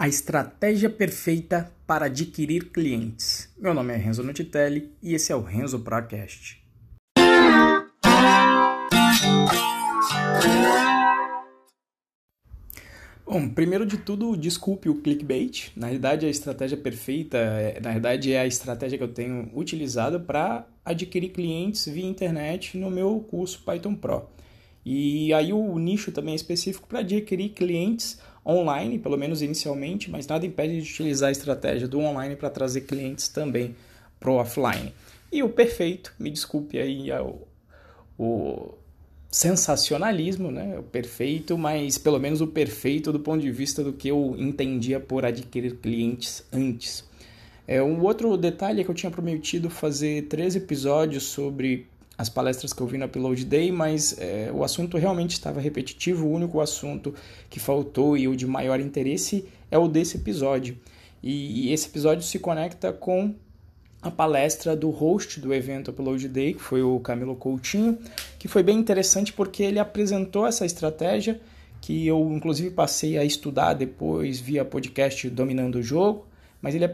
A estratégia perfeita para adquirir clientes. Meu nome é Renzo Nutitelli e esse é o Renzo Procast. Bom, primeiro de tudo, desculpe o clickbait. Na realidade, a estratégia perfeita, é, na verdade, é a estratégia que eu tenho utilizado para adquirir clientes via internet no meu curso Python Pro. E aí o nicho também é específico para adquirir clientes online, pelo menos inicialmente, mas nada impede de utilizar a estratégia do online para trazer clientes também para o offline. E o perfeito, me desculpe aí é o, o sensacionalismo, né? O perfeito, mas pelo menos o perfeito do ponto de vista do que eu entendia por adquirir clientes antes. É, um outro detalhe é que eu tinha prometido fazer três episódios sobre as palestras que eu vi no Upload Day, mas é, o assunto realmente estava repetitivo. O único assunto que faltou e o de maior interesse é o desse episódio. E, e esse episódio se conecta com a palestra do host do evento Upload Day, que foi o Camilo Coutinho, que foi bem interessante porque ele apresentou essa estratégia que eu inclusive passei a estudar depois via podcast Dominando o Jogo mas ele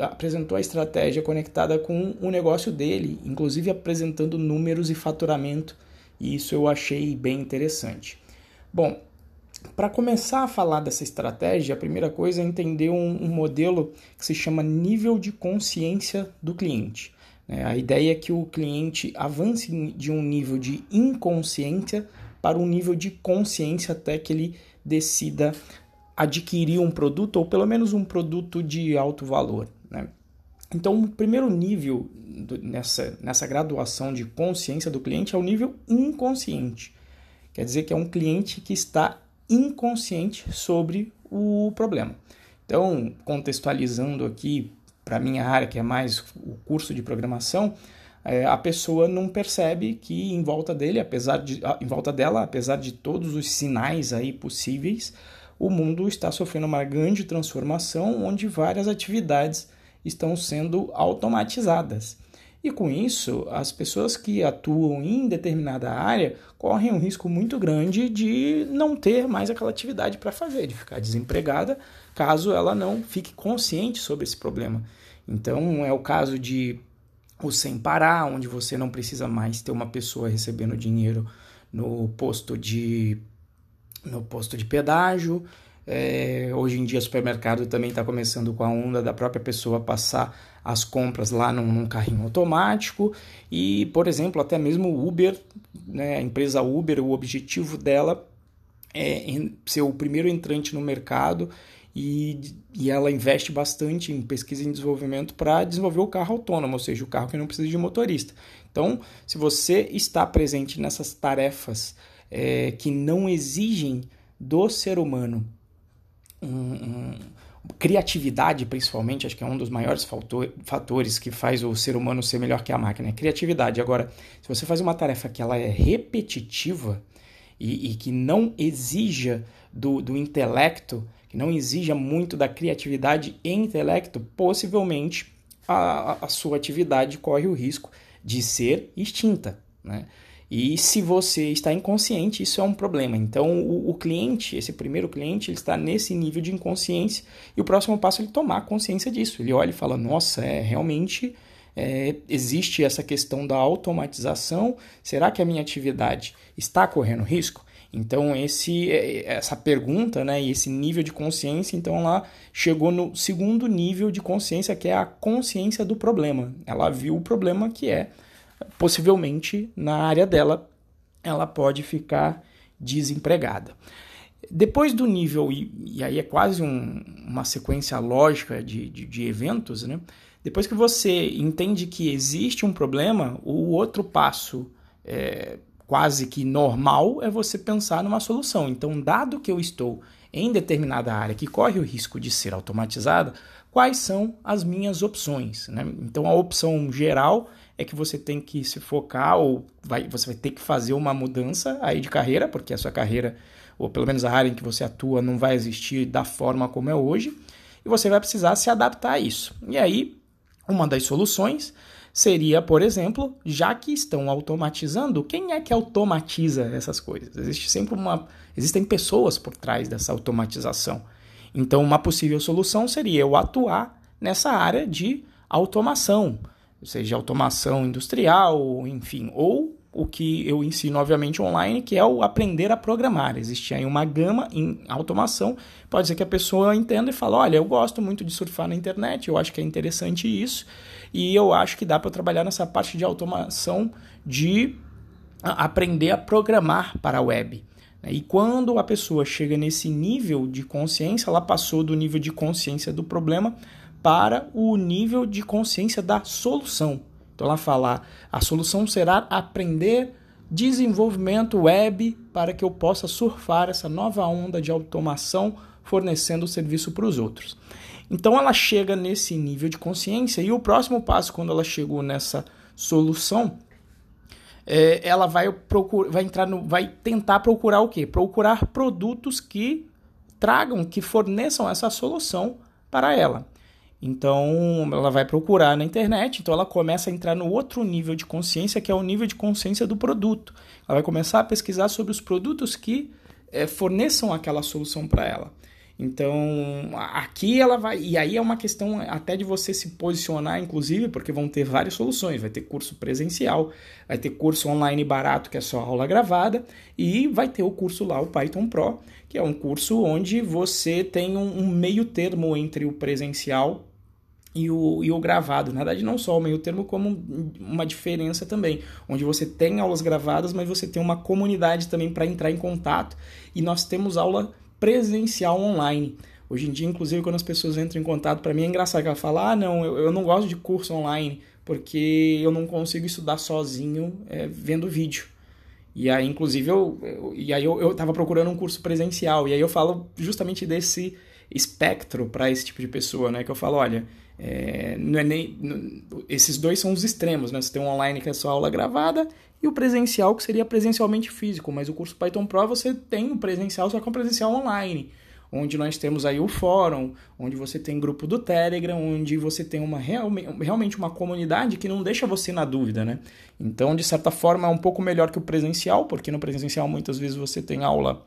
apresentou a estratégia conectada com o negócio dele, inclusive apresentando números e faturamento, e isso eu achei bem interessante. Bom, para começar a falar dessa estratégia, a primeira coisa é entender um, um modelo que se chama nível de consciência do cliente. Né? A ideia é que o cliente avance de um nível de inconsciência para um nível de consciência até que ele decida adquirir um produto ou pelo menos um produto de alto valor. Né? Então, o primeiro nível do, nessa, nessa graduação de consciência do cliente é o nível inconsciente. Quer dizer que é um cliente que está inconsciente sobre o problema. Então, contextualizando aqui para minha área, que é mais o curso de programação, é, a pessoa não percebe que em volta dele, apesar de, em volta dela, apesar de todos os sinais aí possíveis, o mundo está sofrendo uma grande transformação onde várias atividades estão sendo automatizadas. E com isso, as pessoas que atuam em determinada área correm um risco muito grande de não ter mais aquela atividade para fazer, de ficar desempregada, caso ela não fique consciente sobre esse problema. Então, é o caso de o sem parar, onde você não precisa mais ter uma pessoa recebendo dinheiro no posto de no posto de pedágio. É, hoje em dia, o supermercado também está começando com a onda da própria pessoa passar as compras lá num, num carrinho automático. E, por exemplo, até mesmo o Uber, né, a empresa Uber, o objetivo dela é ser o primeiro entrante no mercado e, e ela investe bastante em pesquisa e desenvolvimento para desenvolver o carro autônomo, ou seja, o carro que não precisa de motorista. Então, se você está presente nessas tarefas é, que não exigem do ser humano um, um, criatividade, principalmente, acho que é um dos maiores fatores que faz o ser humano ser melhor que a máquina, é criatividade. Agora, se você faz uma tarefa que ela é repetitiva e, e que não exija do, do intelecto, que não exija muito da criatividade e intelecto, possivelmente a, a sua atividade corre o risco de ser extinta. Né? E se você está inconsciente, isso é um problema. Então, o, o, cliente, esse primeiro cliente, ele está nesse nível de inconsciência e o próximo passo é ele tomar consciência disso. Ele olha e fala: Nossa, é realmente é, existe essa questão da automatização. Será que a minha atividade está correndo risco? Então, esse, é, essa pergunta né, e esse nível de consciência, então ela chegou no segundo nível de consciência, que é a consciência do problema. Ela viu o problema que é possivelmente na área dela ela pode ficar desempregada. Depois do nível, e, e aí é quase um, uma sequência lógica de, de, de eventos, né? depois que você entende que existe um problema, o outro passo é, quase que normal é você pensar numa solução. Então, dado que eu estou em determinada área que corre o risco de ser automatizada, quais são as minhas opções? Né? Então, a opção geral é que você tem que se focar ou vai, você vai ter que fazer uma mudança aí de carreira, porque a sua carreira, ou pelo menos a área em que você atua, não vai existir da forma como é hoje, e você vai precisar se adaptar a isso. E aí, uma das soluções seria, por exemplo, já que estão automatizando, quem é que automatiza essas coisas? Existe sempre uma, existem pessoas por trás dessa automatização. Então, uma possível solução seria eu atuar nessa área de automação, seja automação industrial, enfim, ou o que eu ensino, obviamente, online, que é o aprender a programar. Existe aí uma gama em automação. Pode ser que a pessoa entenda e fale: olha, eu gosto muito de surfar na internet, eu acho que é interessante isso, e eu acho que dá para trabalhar nessa parte de automação de aprender a programar para a web. E quando a pessoa chega nesse nível de consciência, ela passou do nível de consciência do problema para o nível de consciência da solução. Então ela fala: a solução será aprender desenvolvimento web para que eu possa surfar essa nova onda de automação fornecendo serviço para os outros. Então ela chega nesse nível de consciência e o próximo passo, quando ela chegou nessa solução, é, ela vai procurar, vai entrar no, vai tentar procurar o quê? Procurar produtos que tragam, que forneçam essa solução para ela. Então, ela vai procurar na internet, então ela começa a entrar no outro nível de consciência, que é o nível de consciência do produto. Ela vai começar a pesquisar sobre os produtos que é, forneçam aquela solução para ela. Então, aqui ela vai. E aí é uma questão até de você se posicionar, inclusive, porque vão ter várias soluções. Vai ter curso presencial, vai ter curso online barato, que é só aula gravada, e vai ter o curso lá, o Python Pro, que é um curso onde você tem um, um meio termo entre o presencial e o, e o gravado. Na verdade, não só o meio termo, como uma diferença também, onde você tem aulas gravadas, mas você tem uma comunidade também para entrar em contato. E nós temos aula presencial online. Hoje em dia, inclusive, quando as pessoas entram em contato, para mim é engraçado que ela fala: ah, não, eu, eu não gosto de curso online porque eu não consigo estudar sozinho é, vendo vídeo. E aí, inclusive, eu, eu e aí eu, eu procurando um curso presencial. E aí eu falo justamente desse espectro para esse tipo de pessoa, né? Que eu falo, olha, é, não é nem, não, esses dois são os extremos, né? Você tem um online que é só aula gravada e o presencial que seria presencialmente físico, mas o curso Python Pro você tem o presencial só que é um presencial online, onde nós temos aí o fórum, onde você tem grupo do Telegram, onde você tem uma realmente uma comunidade que não deixa você na dúvida, né? Então, de certa forma, é um pouco melhor que o presencial, porque no presencial muitas vezes você tem aula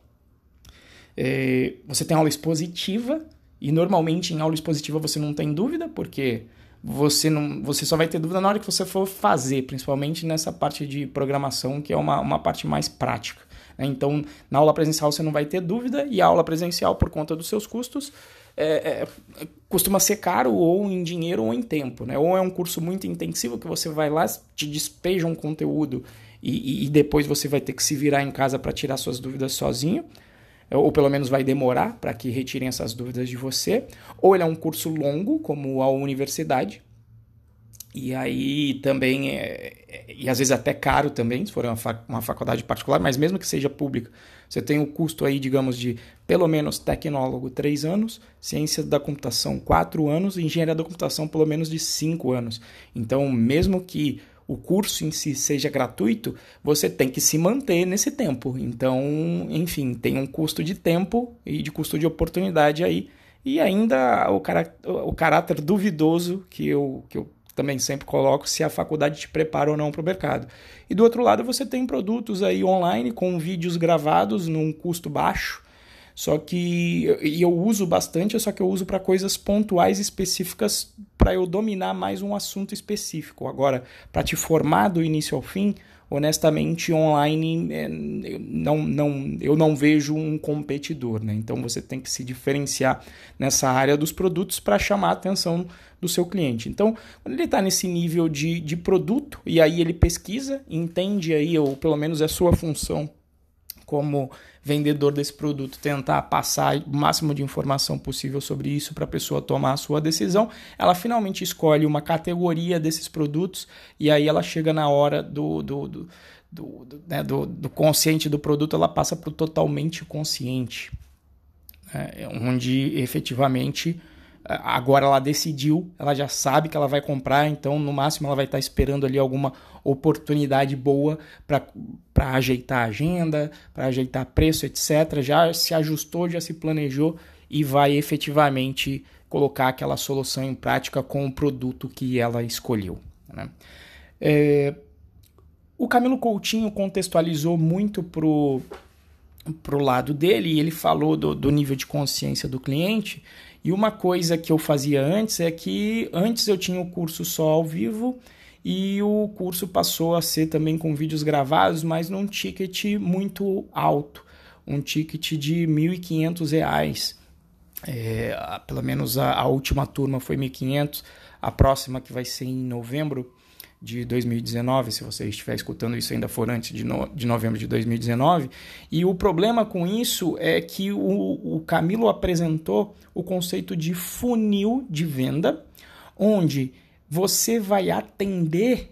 é, você tem aula expositiva e normalmente em aula expositiva você não tem dúvida, porque você não você só vai ter dúvida na hora que você for fazer, principalmente nessa parte de programação, que é uma, uma parte mais prática. Né? Então, na aula presencial você não vai ter dúvida, e a aula presencial, por conta dos seus custos, é, é, costuma ser caro ou em dinheiro ou em tempo. Né? Ou é um curso muito intensivo que você vai lá, te despeja um conteúdo e, e depois você vai ter que se virar em casa para tirar suas dúvidas sozinho ou pelo menos vai demorar para que retirem essas dúvidas de você, ou ele é um curso longo, como a universidade, e aí também, é, é, e às vezes até caro também, se for uma, fac, uma faculdade particular, mas mesmo que seja pública, você tem o um custo aí, digamos, de pelo menos tecnólogo 3 anos, ciência da computação 4 anos e engenharia da computação pelo menos de 5 anos. Então, mesmo que o curso em si seja gratuito, você tem que se manter nesse tempo. Então, enfim, tem um custo de tempo e de custo de oportunidade aí. E ainda o, cará o caráter duvidoso que eu, que eu também sempre coloco se a faculdade te prepara ou não para o mercado. E do outro lado, você tem produtos aí online com vídeos gravados num custo baixo só que e eu uso bastante, só que eu uso para coisas pontuais específicas para eu dominar mais um assunto específico. Agora, para te formar do início ao fim, honestamente, online é, não, não, eu não vejo um competidor. Né? Então você tem que se diferenciar nessa área dos produtos para chamar a atenção do seu cliente. Então, quando ele está nesse nível de, de produto, e aí ele pesquisa, entende aí, ou pelo menos é sua função como vendedor desse produto tentar passar o máximo de informação possível sobre isso para a pessoa tomar a sua decisão, ela finalmente escolhe uma categoria desses produtos e aí ela chega na hora do, do, do, do, do, né, do, do consciente do produto, ela passa para o totalmente consciente, né, onde efetivamente agora ela decidiu, ela já sabe que ela vai comprar, então no máximo ela vai estar esperando ali alguma oportunidade boa para ajeitar a agenda, para ajeitar preço, etc. Já se ajustou, já se planejou e vai efetivamente colocar aquela solução em prática com o produto que ela escolheu. Né? É, o Camilo Coutinho contextualizou muito pro pro lado dele e ele falou do, do nível de consciência do cliente. E uma coisa que eu fazia antes é que antes eu tinha o curso só ao vivo e o curso passou a ser também com vídeos gravados, mas num ticket muito alto, um ticket de R$ 1.500. É, pelo menos a, a última turma foi 1.500, a próxima que vai ser em novembro de 2019, se você estiver escutando isso ainda for antes de, no, de novembro de 2019. E o problema com isso é que o, o Camilo apresentou o conceito de funil de venda, onde você vai atender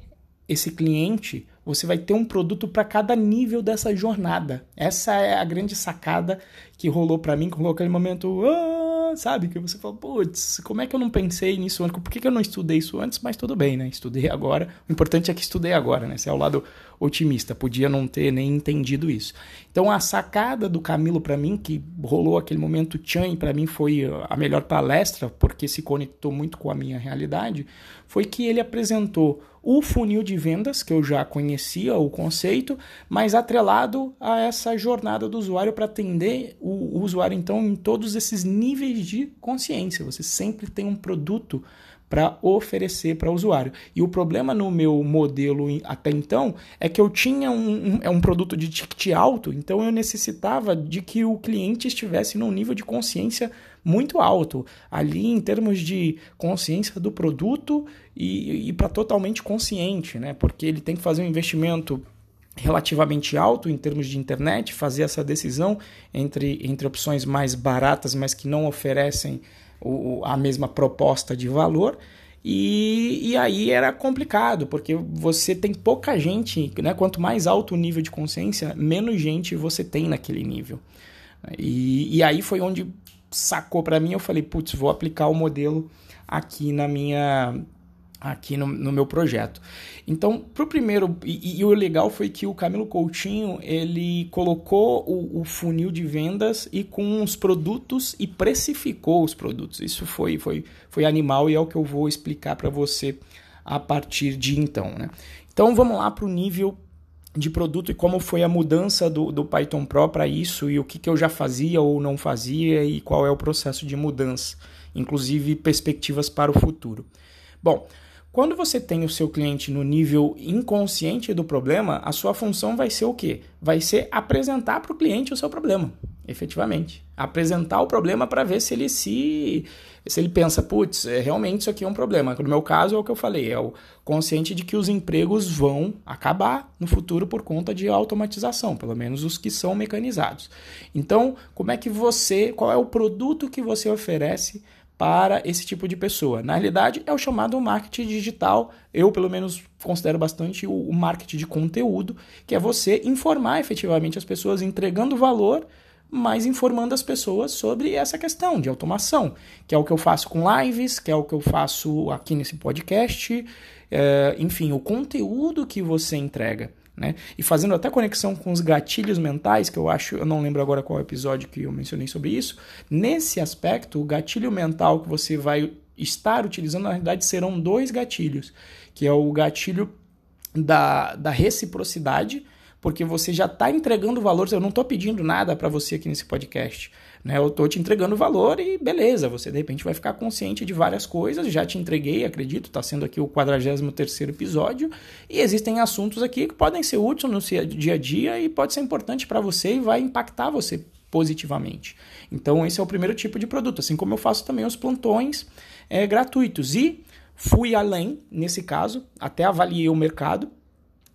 esse cliente, você vai ter um produto para cada nível dessa jornada. Essa é a grande sacada que rolou para mim, que rolou aquele momento. Sabe? Que você fala, putz, como é que eu não pensei nisso antes? Por que, que eu não estudei isso antes? Mas tudo bem, né? Estudei agora. O importante é que estudei agora, né? Esse é o lado otimista. Podia não ter nem entendido isso. Então a sacada do Camilo para mim, que rolou aquele momento tchan e para mim foi a melhor palestra, porque se conectou muito com a minha realidade, foi que ele apresentou o funil de vendas, que eu já conhecia o conceito, mas atrelado a essa jornada do usuário para atender o, usuário, então, em todos esses níveis de consciência. Você sempre tem um produto para oferecer para o usuário. E o problema no meu modelo até então é que eu tinha um, um, é um produto de ticket alto, então eu necessitava de que o cliente estivesse num nível de consciência muito alto, ali em termos de consciência do produto e, e para totalmente consciente, né? porque ele tem que fazer um investimento relativamente alto em termos de internet, fazer essa decisão entre, entre opções mais baratas, mas que não oferecem o, a mesma proposta de valor. E, e aí era complicado, porque você tem pouca gente, né? quanto mais alto o nível de consciência, menos gente você tem naquele nível. E, e aí foi onde sacou para mim, eu falei, putz, vou aplicar o modelo aqui na minha aqui no, no meu projeto. Então, pro primeiro, e, e, o legal foi que o Camilo Coutinho, ele colocou o, o, funil de vendas e com os produtos e precificou os produtos. Isso foi, foi, foi animal e é o que eu vou explicar para você a partir de então. Né? Então, vamos lá para o nível de produto e como foi a mudança do, do Python Pro para isso e o que, que eu já fazia ou não fazia e qual é o processo de mudança, inclusive perspectivas para o futuro. Bom, quando você tem o seu cliente no nível inconsciente do problema, a sua função vai ser o quê? Vai ser apresentar para o cliente o seu problema, efetivamente. Apresentar o problema para ver se ele se se ele pensa, putz, é, realmente isso aqui é um problema. No meu caso é o que eu falei, é o consciente de que os empregos vão acabar no futuro por conta de automatização, pelo menos os que são mecanizados. Então, como é que você, qual é o produto que você oferece para esse tipo de pessoa. Na realidade, é o chamado marketing digital. Eu, pelo menos, considero bastante o marketing de conteúdo, que é você informar efetivamente as pessoas, entregando valor, mas informando as pessoas sobre essa questão de automação, que é o que eu faço com lives, que é o que eu faço aqui nesse podcast, é, enfim, o conteúdo que você entrega. Né? E fazendo até conexão com os gatilhos mentais, que eu acho, eu não lembro agora qual episódio que eu mencionei sobre isso. Nesse aspecto, o gatilho mental que você vai estar utilizando, na realidade, serão dois gatilhos, que é o gatilho da, da reciprocidade, porque você já está entregando valor, eu não estou pedindo nada para você aqui nesse podcast. Né? Eu estou te entregando valor e beleza, você de repente vai ficar consciente de várias coisas. Já te entreguei, acredito, está sendo aqui o 43 episódio. E existem assuntos aqui que podem ser úteis no dia a dia e pode ser importante para você e vai impactar você positivamente. Então, esse é o primeiro tipo de produto, assim como eu faço também os plantões é, gratuitos. E fui além, nesse caso, até avaliei o mercado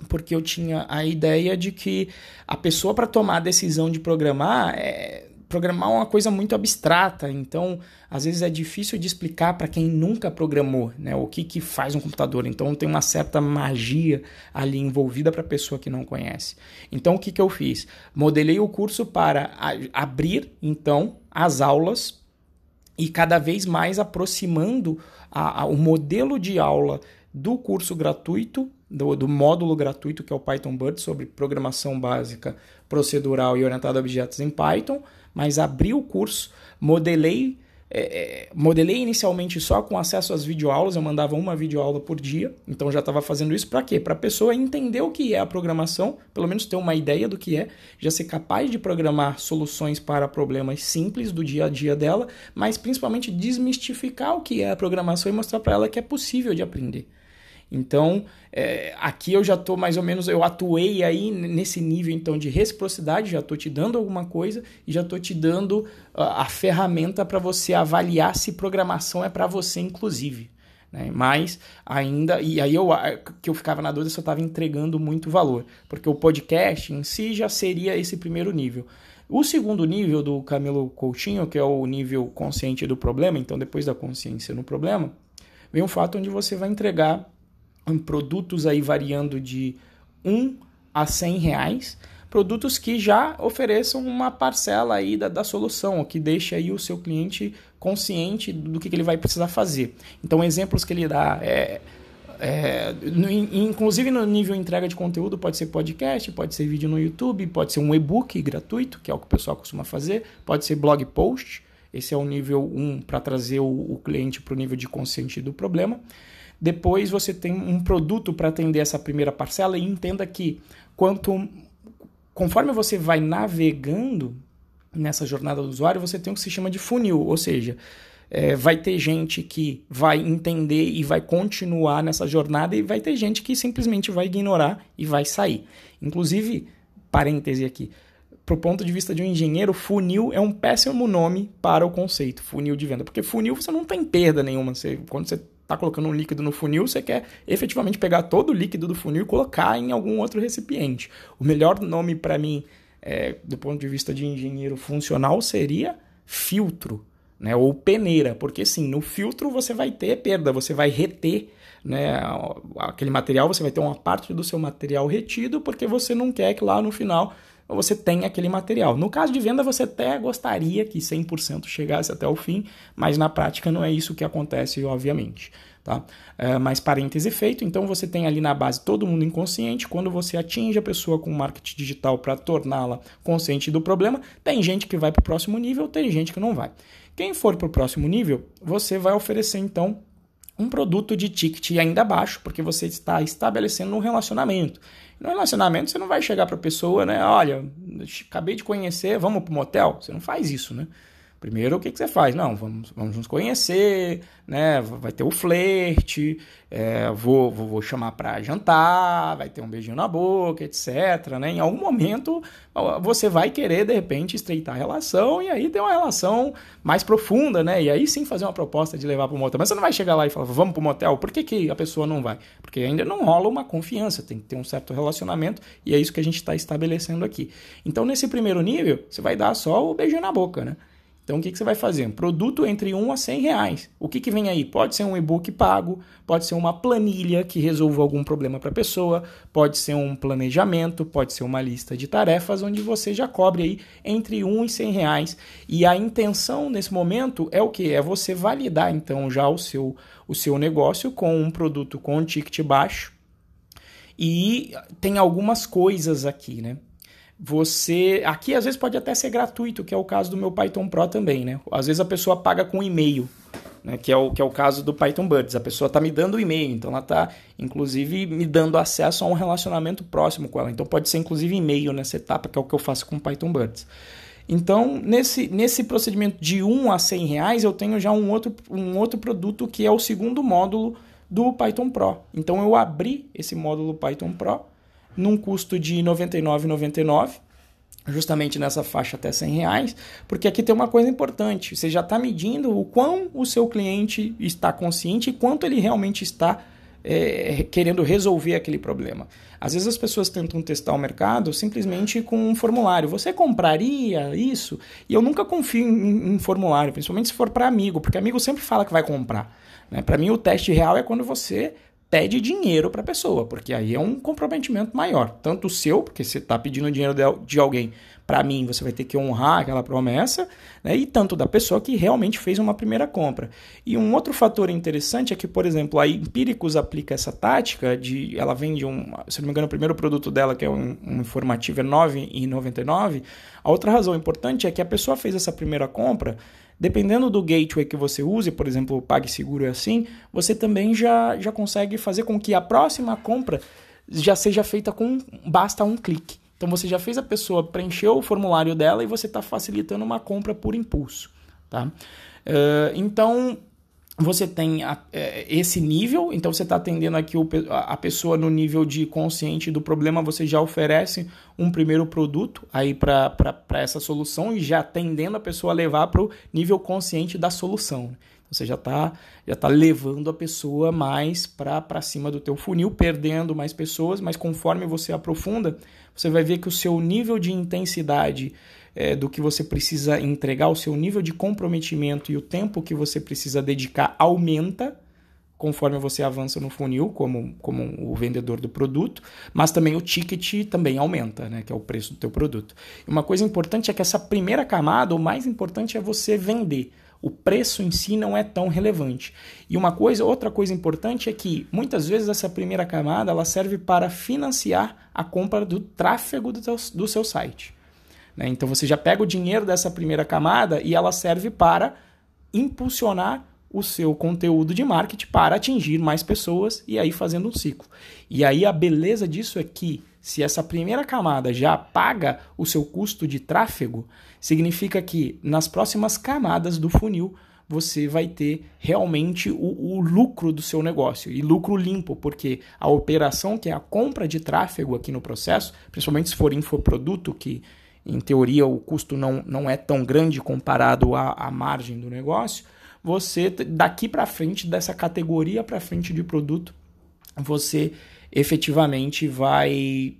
porque eu tinha a ideia de que a pessoa para tomar a decisão de programar é, programar é uma coisa muito abstrata, então às vezes é difícil de explicar para quem nunca programou, né, o que, que faz um computador. Então tem uma certa magia ali envolvida para a pessoa que não conhece. Então o que, que eu fiz? Modelei o curso para abrir então as aulas e cada vez mais aproximando a, a, o modelo de aula do curso gratuito, do, do, módulo gratuito que é o Python Bird sobre programação básica, procedural e orientada a objetos em Python, mas abri o curso, modelei é, é, modelei inicialmente só com acesso às videoaulas, eu mandava uma videoaula por dia, então já estava fazendo isso para quê? Para a pessoa entender o que é a programação, pelo menos ter uma ideia do que é, já ser capaz de programar soluções para problemas simples do dia a dia dela, mas principalmente desmistificar o que é a programação e mostrar para ela que é possível de aprender. Então, é, aqui eu já estou mais ou menos, eu atuei aí nesse nível então de reciprocidade, já estou te dando alguma coisa e já estou te dando a, a ferramenta para você avaliar se programação é para você, inclusive. Né? Mas ainda, e aí eu que eu ficava na dúvida se eu estava entregando muito valor, porque o podcast em si já seria esse primeiro nível. O segundo nível do Camilo Coutinho, que é o nível consciente do problema, então depois da consciência no problema, vem um fato onde você vai entregar produtos aí variando de 1 a 100 reais, produtos que já ofereçam uma parcela aí da, da solução, que deixa aí o seu cliente consciente do que, que ele vai precisar fazer. Então, exemplos que ele dá é, é, inclusive no nível entrega de conteúdo, pode ser podcast, pode ser vídeo no YouTube, pode ser um e-book gratuito, que é o que o pessoal costuma fazer, pode ser blog post, esse é o nível 1 para trazer o, o cliente para o nível de consciente do problema. Depois você tem um produto para atender essa primeira parcela e entenda que quanto conforme você vai navegando nessa jornada do usuário, você tem o que se chama de funil, ou seja, é, vai ter gente que vai entender e vai continuar nessa jornada e vai ter gente que simplesmente vai ignorar e vai sair. Inclusive, parêntese aqui, para o ponto de vista de um engenheiro, funil é um péssimo nome para o conceito, funil de venda, porque funil você não tem perda nenhuma. Você, quando você está colocando um líquido no funil, você quer efetivamente pegar todo o líquido do funil e colocar em algum outro recipiente. O melhor nome para mim, é, do ponto de vista de engenheiro funcional, seria filtro. Né, ou peneira, porque sim, no filtro você vai ter perda, você vai reter né, aquele material, você vai ter uma parte do seu material retido, porque você não quer que lá no final você tenha aquele material. No caso de venda, você até gostaria que 100% chegasse até o fim, mas na prática não é isso que acontece, obviamente. Tá? É, mas parêntese feito, então você tem ali na base todo mundo inconsciente. Quando você atinge a pessoa com marketing digital para torná-la consciente do problema, tem gente que vai para o próximo nível, tem gente que não vai. Quem for para o próximo nível, você vai oferecer então um produto de ticket ainda baixo, porque você está estabelecendo um relacionamento. No relacionamento, você não vai chegar para a pessoa, né? Olha, acabei de conhecer, vamos para o motel? Você não faz isso, né? Primeiro, o que, que você faz? Não, vamos, vamos nos conhecer, né? Vai ter o flerte, é, vou, vou, vou, chamar para jantar, vai ter um beijinho na boca, etc. Né? Em algum momento, você vai querer, de repente, estreitar a relação e aí ter uma relação mais profunda, né? E aí sim fazer uma proposta de levar para o motel. Mas você não vai chegar lá e falar, vamos para o motel. Por que, que a pessoa não vai? Porque ainda não rola uma confiança, tem que ter um certo relacionamento e é isso que a gente está estabelecendo aqui. Então, nesse primeiro nível, você vai dar só o beijinho na boca, né? Então, o que, que você vai fazer? Um produto entre 1 a 100 reais. O que, que vem aí? Pode ser um e-book pago, pode ser uma planilha que resolva algum problema para a pessoa, pode ser um planejamento, pode ser uma lista de tarefas onde você já cobre aí entre 1 e 100 reais. E a intenção nesse momento é o que? É você validar então já o seu, o seu negócio com um produto com um ticket baixo. E tem algumas coisas aqui, né? Você. Aqui às vezes pode até ser gratuito, que é o caso do meu Python Pro também, né? Às vezes a pessoa paga com e-mail, né? que, é o, que é o caso do Python Buds. A pessoa está me dando o e-mail, então ela está, inclusive, me dando acesso a um relacionamento próximo com ela. Então pode ser, inclusive, e-mail nessa etapa, que é o que eu faço com o Python Buds. Então, nesse, nesse procedimento de 1 a 100 reais, eu tenho já um outro, um outro produto que é o segundo módulo do Python Pro. Então, eu abri esse módulo Python Pro num custo de R$ 99,99, justamente nessa faixa até 100 reais, porque aqui tem uma coisa importante, você já está medindo o quão o seu cliente está consciente e quanto ele realmente está é, querendo resolver aquele problema. Às vezes as pessoas tentam testar o mercado simplesmente com um formulário. Você compraria isso? E eu nunca confio em, em formulário, principalmente se for para amigo, porque amigo sempre fala que vai comprar. Né? Para mim, o teste real é quando você pede dinheiro para a pessoa, porque aí é um comprometimento maior. Tanto o seu, porque você está pedindo dinheiro de alguém para mim, você vai ter que honrar aquela promessa, né? e tanto da pessoa que realmente fez uma primeira compra. E um outro fator interessante é que, por exemplo, a Empíricos aplica essa tática de. Ela vende um. Se não me engano, o primeiro produto dela, que é um, um informativo, é R$ 9,99. A outra razão importante é que a pessoa fez essa primeira compra Dependendo do gateway que você use, por exemplo, o PagSeguro é assim, você também já, já consegue fazer com que a próxima compra já seja feita com basta um clique. Então você já fez a pessoa preencher o formulário dela e você está facilitando uma compra por impulso. Tá? Uh, então você tem a, é, esse nível, então você está atendendo aqui o, a pessoa no nível de consciente do problema, você já oferece um primeiro produto aí para essa solução e já atendendo a pessoa a levar para o nível consciente da solução. Né? Você já está já tá levando a pessoa mais para cima do teu funil, perdendo mais pessoas, mas conforme você aprofunda, você vai ver que o seu nível de intensidade é, do que você precisa entregar, o seu nível de comprometimento e o tempo que você precisa dedicar aumenta conforme você avança no funil como, como o vendedor do produto, mas também o ticket também aumenta, né, que é o preço do teu produto. Uma coisa importante é que essa primeira camada, o mais importante é você vender. O preço em si não é tão relevante. E uma coisa, outra coisa importante é que muitas vezes essa primeira camada ela serve para financiar a compra do tráfego do, teu, do seu site. Né? Então você já pega o dinheiro dessa primeira camada e ela serve para impulsionar o seu conteúdo de marketing para atingir mais pessoas e aí fazendo um ciclo. E aí a beleza disso é que se essa primeira camada já paga o seu custo de tráfego, significa que nas próximas camadas do funil você vai ter realmente o, o, lucro do seu negócio e lucro limpo, porque a operação que é a compra de tráfego aqui no processo, principalmente se for infoproduto, que em teoria o custo não, não é tão grande comparado à, à margem do negócio, você daqui para frente, dessa categoria para frente de produto, você efetivamente vai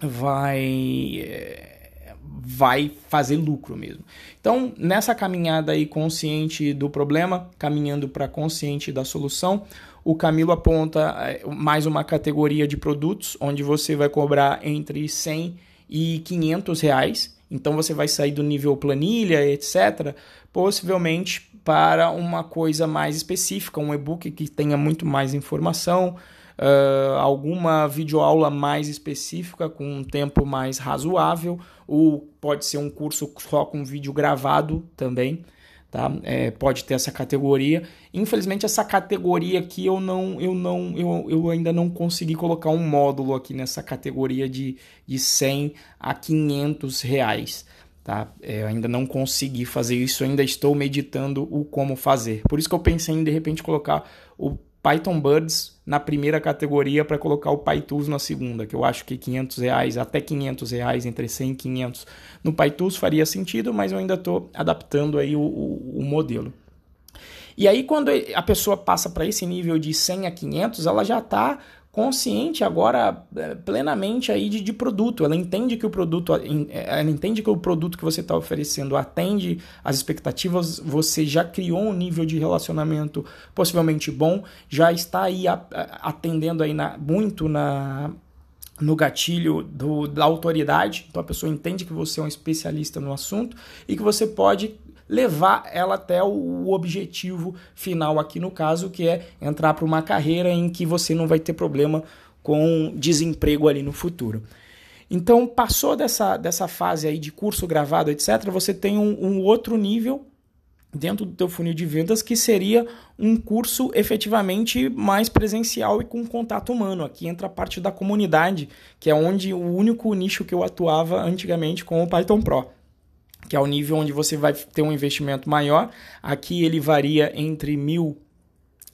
vai eh, vai fazer lucro mesmo. Então, nessa caminhada aí consciente do problema, caminhando para consciente da solução, o Camilo aponta eh, mais uma categoria de produtos onde você vai cobrar entre 100 e 500 reais. Então você vai sair do nível planilha, etc., possivelmente para uma coisa mais específica, um e-book que tenha muito mais informação, uh, alguma videoaula mais específica com um tempo mais razoável, ou pode ser um curso só com vídeo gravado também tá? É, pode ter essa categoria. Infelizmente essa categoria aqui eu não, eu não, eu, eu ainda não consegui colocar um módulo aqui nessa categoria de, de 100 a 500 reais. Tá? É, eu ainda não consegui fazer isso, ainda estou meditando o como fazer. Por isso que eu pensei em de repente colocar o Python Birds na primeira categoria para colocar o PyTools na segunda, que eu acho que 500 reais, até 500 reais, entre 100 e 500 no PyTools faria sentido, mas eu ainda estou adaptando aí o, o, o modelo. E aí quando a pessoa passa para esse nível de 100 a 500, ela já está consciente agora é, plenamente aí de, de, produto. Ela entende que o produto, é, ela entende que o produto que você está oferecendo atende às expectativas. Você já criou um nível de relacionamento possivelmente bom, já está aí atendendo aí na, muito na no gatilho do, da autoridade, então a pessoa entende que você é um especialista no assunto e que você pode levar ela até o objetivo final aqui no caso, que é entrar para uma carreira em que você não vai ter problema com desemprego ali no futuro. Então, passou dessa, dessa fase aí de curso gravado, etc., você tem um, um outro nível dentro do teu funil de vendas que seria um curso efetivamente mais presencial e com contato humano. Aqui entra a parte da comunidade, que é onde o único nicho que eu atuava antigamente com o Python Pro que é o nível onde você vai ter um investimento maior. Aqui ele varia entre mil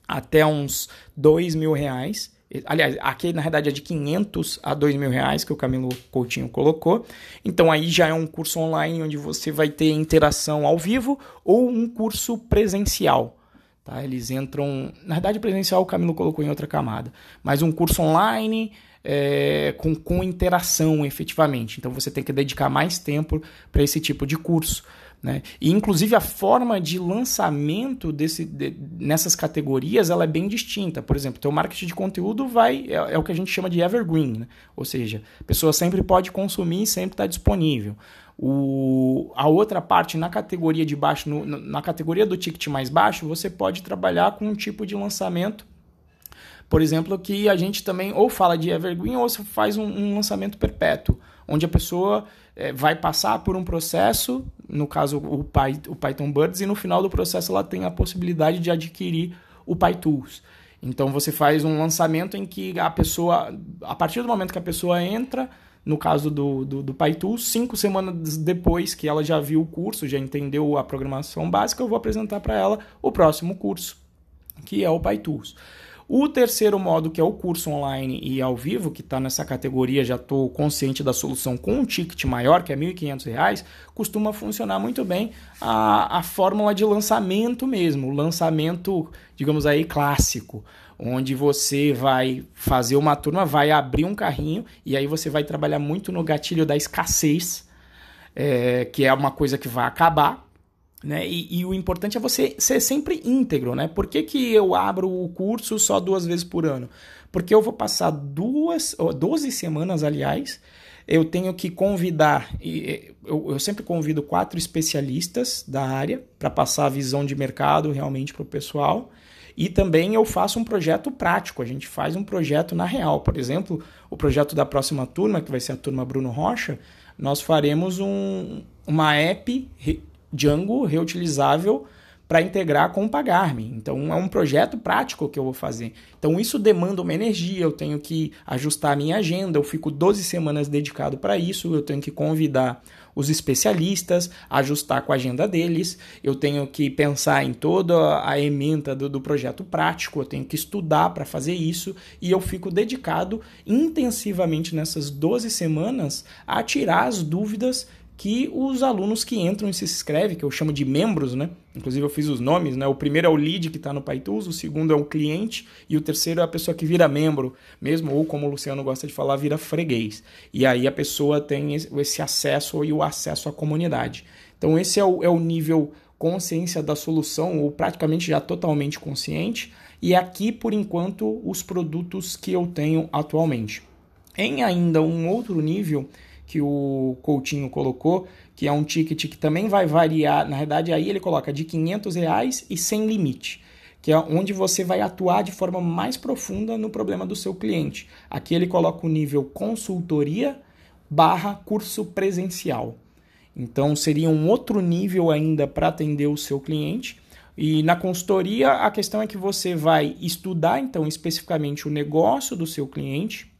até uns dois mil reais. Aliás, aqui na verdade é de 500 a 2 mil reais que o Camilo Coutinho colocou. Então aí já é um curso online onde você vai ter interação ao vivo ou um curso presencial. Tá? Eles entram. Na verdade, presencial o Camilo colocou em outra camada. Mas um curso online é, com, com interação efetivamente. Então você tem que dedicar mais tempo para esse tipo de curso. Né? E inclusive a forma de lançamento desse, de, nessas categorias ela é bem distinta. Por exemplo, teu marketing de conteúdo vai é, é o que a gente chama de evergreen, né? ou seja, a pessoa sempre pode consumir e sempre está disponível. O, a outra parte, na categoria de baixo, no, na categoria do ticket mais baixo, você pode trabalhar com um tipo de lançamento por exemplo, que a gente também ou fala de evergreen ou faz um, um lançamento perpétuo, onde a pessoa é, vai passar por um processo, no caso o, o Python Birds, e no final do processo ela tem a possibilidade de adquirir o PyTools. Então você faz um lançamento em que a pessoa, a partir do momento que a pessoa entra, no caso do, do, do PyTools, cinco semanas depois que ela já viu o curso, já entendeu a programação básica, eu vou apresentar para ela o próximo curso, que é o PyTools. O terceiro modo, que é o curso online e ao vivo, que está nessa categoria, já estou consciente da solução com um ticket maior, que é R$ 1.500, costuma funcionar muito bem a, a fórmula de lançamento mesmo, o lançamento, digamos aí, clássico, onde você vai fazer uma turma, vai abrir um carrinho e aí você vai trabalhar muito no gatilho da escassez, é, que é uma coisa que vai acabar, né? E, e, o importante é você ser sempre íntegro, né? Por que, que eu abro o curso só duas vezes por ano? Porque eu vou passar duas, 12 semanas, aliás, eu tenho que convidar, eu, eu sempre convido quatro especialistas da área para passar a visão de mercado realmente para o pessoal. E também eu faço um projeto prático, a gente faz um projeto na real. Por exemplo, o projeto da próxima turma, que vai ser a turma Bruno Rocha, nós faremos um, uma app Django reutilizável para integrar com o Pagar.me. Então é um projeto prático que eu vou fazer. Então isso demanda uma energia, eu tenho que ajustar a minha agenda, eu fico 12 semanas dedicado para isso, eu tenho que convidar os especialistas, ajustar com a agenda deles, eu tenho que pensar em toda a emenda do, do projeto prático, eu tenho que estudar para fazer isso e eu fico dedicado intensivamente nessas 12 semanas a tirar as dúvidas que os alunos que entram e se inscrevem, que eu chamo de membros, né? Inclusive eu fiz os nomes, né? O primeiro é o lead que está no PyTools, o segundo é o cliente e o terceiro é a pessoa que vira membro, mesmo ou como o Luciano gosta de falar, vira freguês. E aí a pessoa tem esse acesso e o acesso à comunidade. Então esse é o, é o nível consciência da solução, ou praticamente já totalmente consciente. E aqui, por enquanto, os produtos que eu tenho atualmente. Em ainda um outro nível, que o Coutinho colocou, que é um ticket que também vai variar, na verdade aí ele coloca de 500 reais e sem limite, que é onde você vai atuar de forma mais profunda no problema do seu cliente. Aqui ele coloca o nível consultoria barra curso presencial. Então seria um outro nível ainda para atender o seu cliente. E na consultoria a questão é que você vai estudar então especificamente o negócio do seu cliente,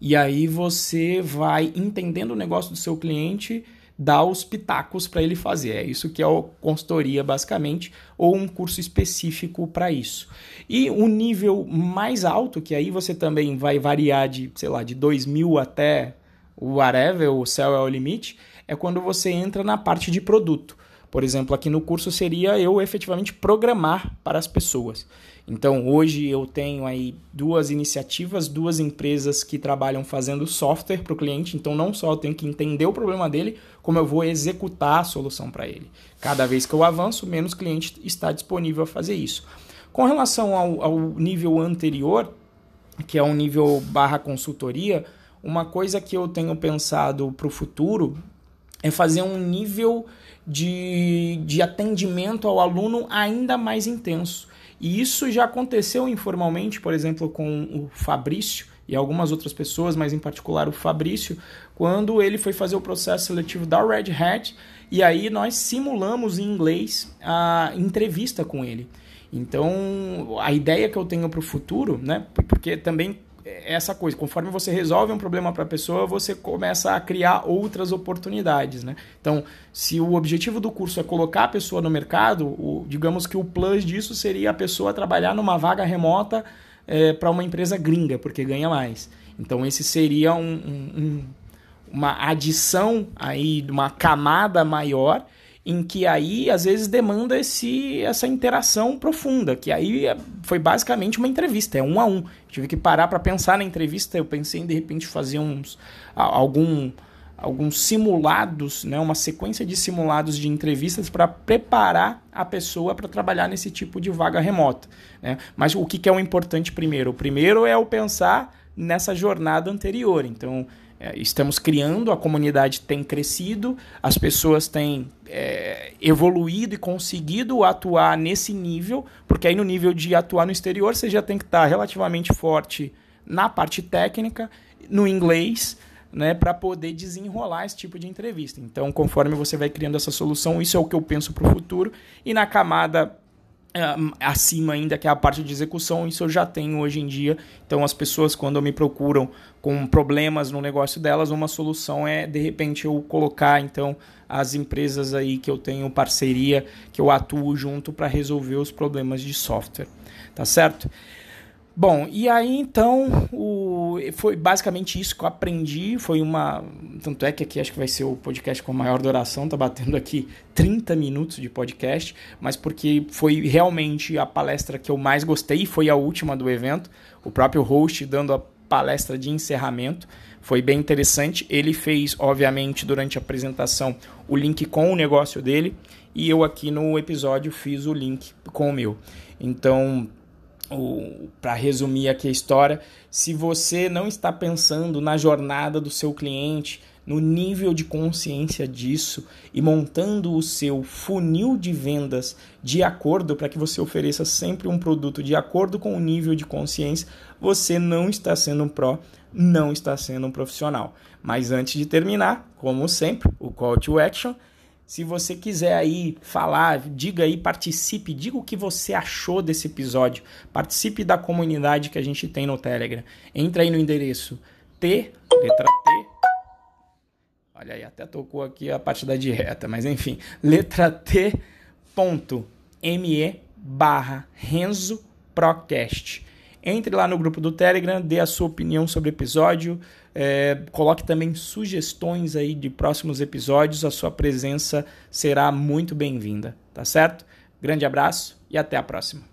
e aí você vai entendendo o negócio do seu cliente, dar os pitacos para ele fazer. É isso que é a consultoria, basicamente, ou um curso específico para isso. E o nível mais alto, que aí você também vai variar de, sei lá, de 2 mil até o whatever, o céu é o limite, é quando você entra na parte de produto. Por exemplo, aqui no curso seria eu efetivamente programar para as pessoas. Então, hoje eu tenho aí duas iniciativas, duas empresas que trabalham fazendo software para o cliente. Então, não só eu tenho que entender o problema dele, como eu vou executar a solução para ele. Cada vez que eu avanço, menos cliente está disponível a fazer isso. Com relação ao, ao nível anterior, que é um nível barra consultoria, uma coisa que eu tenho pensado para o futuro é fazer um nível de, de atendimento ao aluno ainda mais intenso. E isso já aconteceu informalmente, por exemplo, com o Fabrício e algumas outras pessoas, mas em particular o Fabrício, quando ele foi fazer o processo seletivo da Red Hat, e aí nós simulamos em inglês a entrevista com ele. Então, a ideia que eu tenho para o futuro, né, porque também essa coisa, conforme você resolve um problema para a pessoa, você começa a criar outras oportunidades, né? Então, se o objetivo do curso é colocar a pessoa no mercado, o, digamos que o plus disso seria a pessoa trabalhar numa vaga remota é, para uma empresa gringa, porque ganha mais. Então, esse seria um, um, uma adição aí, uma camada maior em que aí às vezes demanda esse, essa interação profunda, que aí é, foi basicamente uma entrevista, é um a um. Tive que parar para pensar na entrevista, eu pensei em de repente fazer uns algum alguns simulados, né, uma sequência de simulados de entrevistas para preparar a pessoa para trabalhar nesse tipo de vaga remota. Né? Mas o que, que é o importante primeiro? O primeiro é o pensar nessa jornada anterior. Então, estamos criando, a comunidade tem crescido, as pessoas têm é, evoluído e conseguido atuar nesse nível, porque aí no nível de atuar no exterior você já tem que estar relativamente forte na parte técnica, no inglês, né, para poder desenrolar esse tipo de entrevista. Então, conforme você vai criando essa solução, isso é o que eu penso para o futuro. E na camada acima ainda, que é a parte de execução, isso eu já tenho hoje em dia. Então, as pessoas, quando me procuram com problemas no negócio delas, uma solução é, de repente, eu colocar, então, as empresas aí que eu tenho parceria, que eu atuo junto para resolver os problemas de software. Tá certo? Bom, e aí então o, foi basicamente isso que eu aprendi. Foi uma. Tanto é que aqui acho que vai ser o podcast com a maior duração, tá batendo aqui 30 minutos de podcast, mas porque foi realmente a palestra que eu mais gostei, foi a última do evento. O próprio host dando a palestra de encerramento. Foi bem interessante. Ele fez, obviamente, durante a apresentação, o link com o negócio dele, e eu aqui no episódio fiz o link com o meu. Então, para resumir aqui a história, se você não está pensando na jornada do seu cliente, no nível de consciência disso e montando o seu funil de vendas de acordo para que você ofereça sempre um produto de acordo com o nível de consciência, você não está sendo um pró, não está sendo um profissional. Mas antes de terminar, como sempre, o call to action se você quiser aí falar, diga aí, participe, diga o que você achou desse episódio. Participe da comunidade que a gente tem no Telegram. Entra aí no endereço T, letra T. Olha aí, até tocou aqui a parte da dieta, mas enfim, letra T ponto me barra Renzo Procast. Entre lá no grupo do Telegram, dê a sua opinião sobre o episódio, é, coloque também sugestões aí de próximos episódios, a sua presença será muito bem-vinda, tá certo? Grande abraço e até a próxima.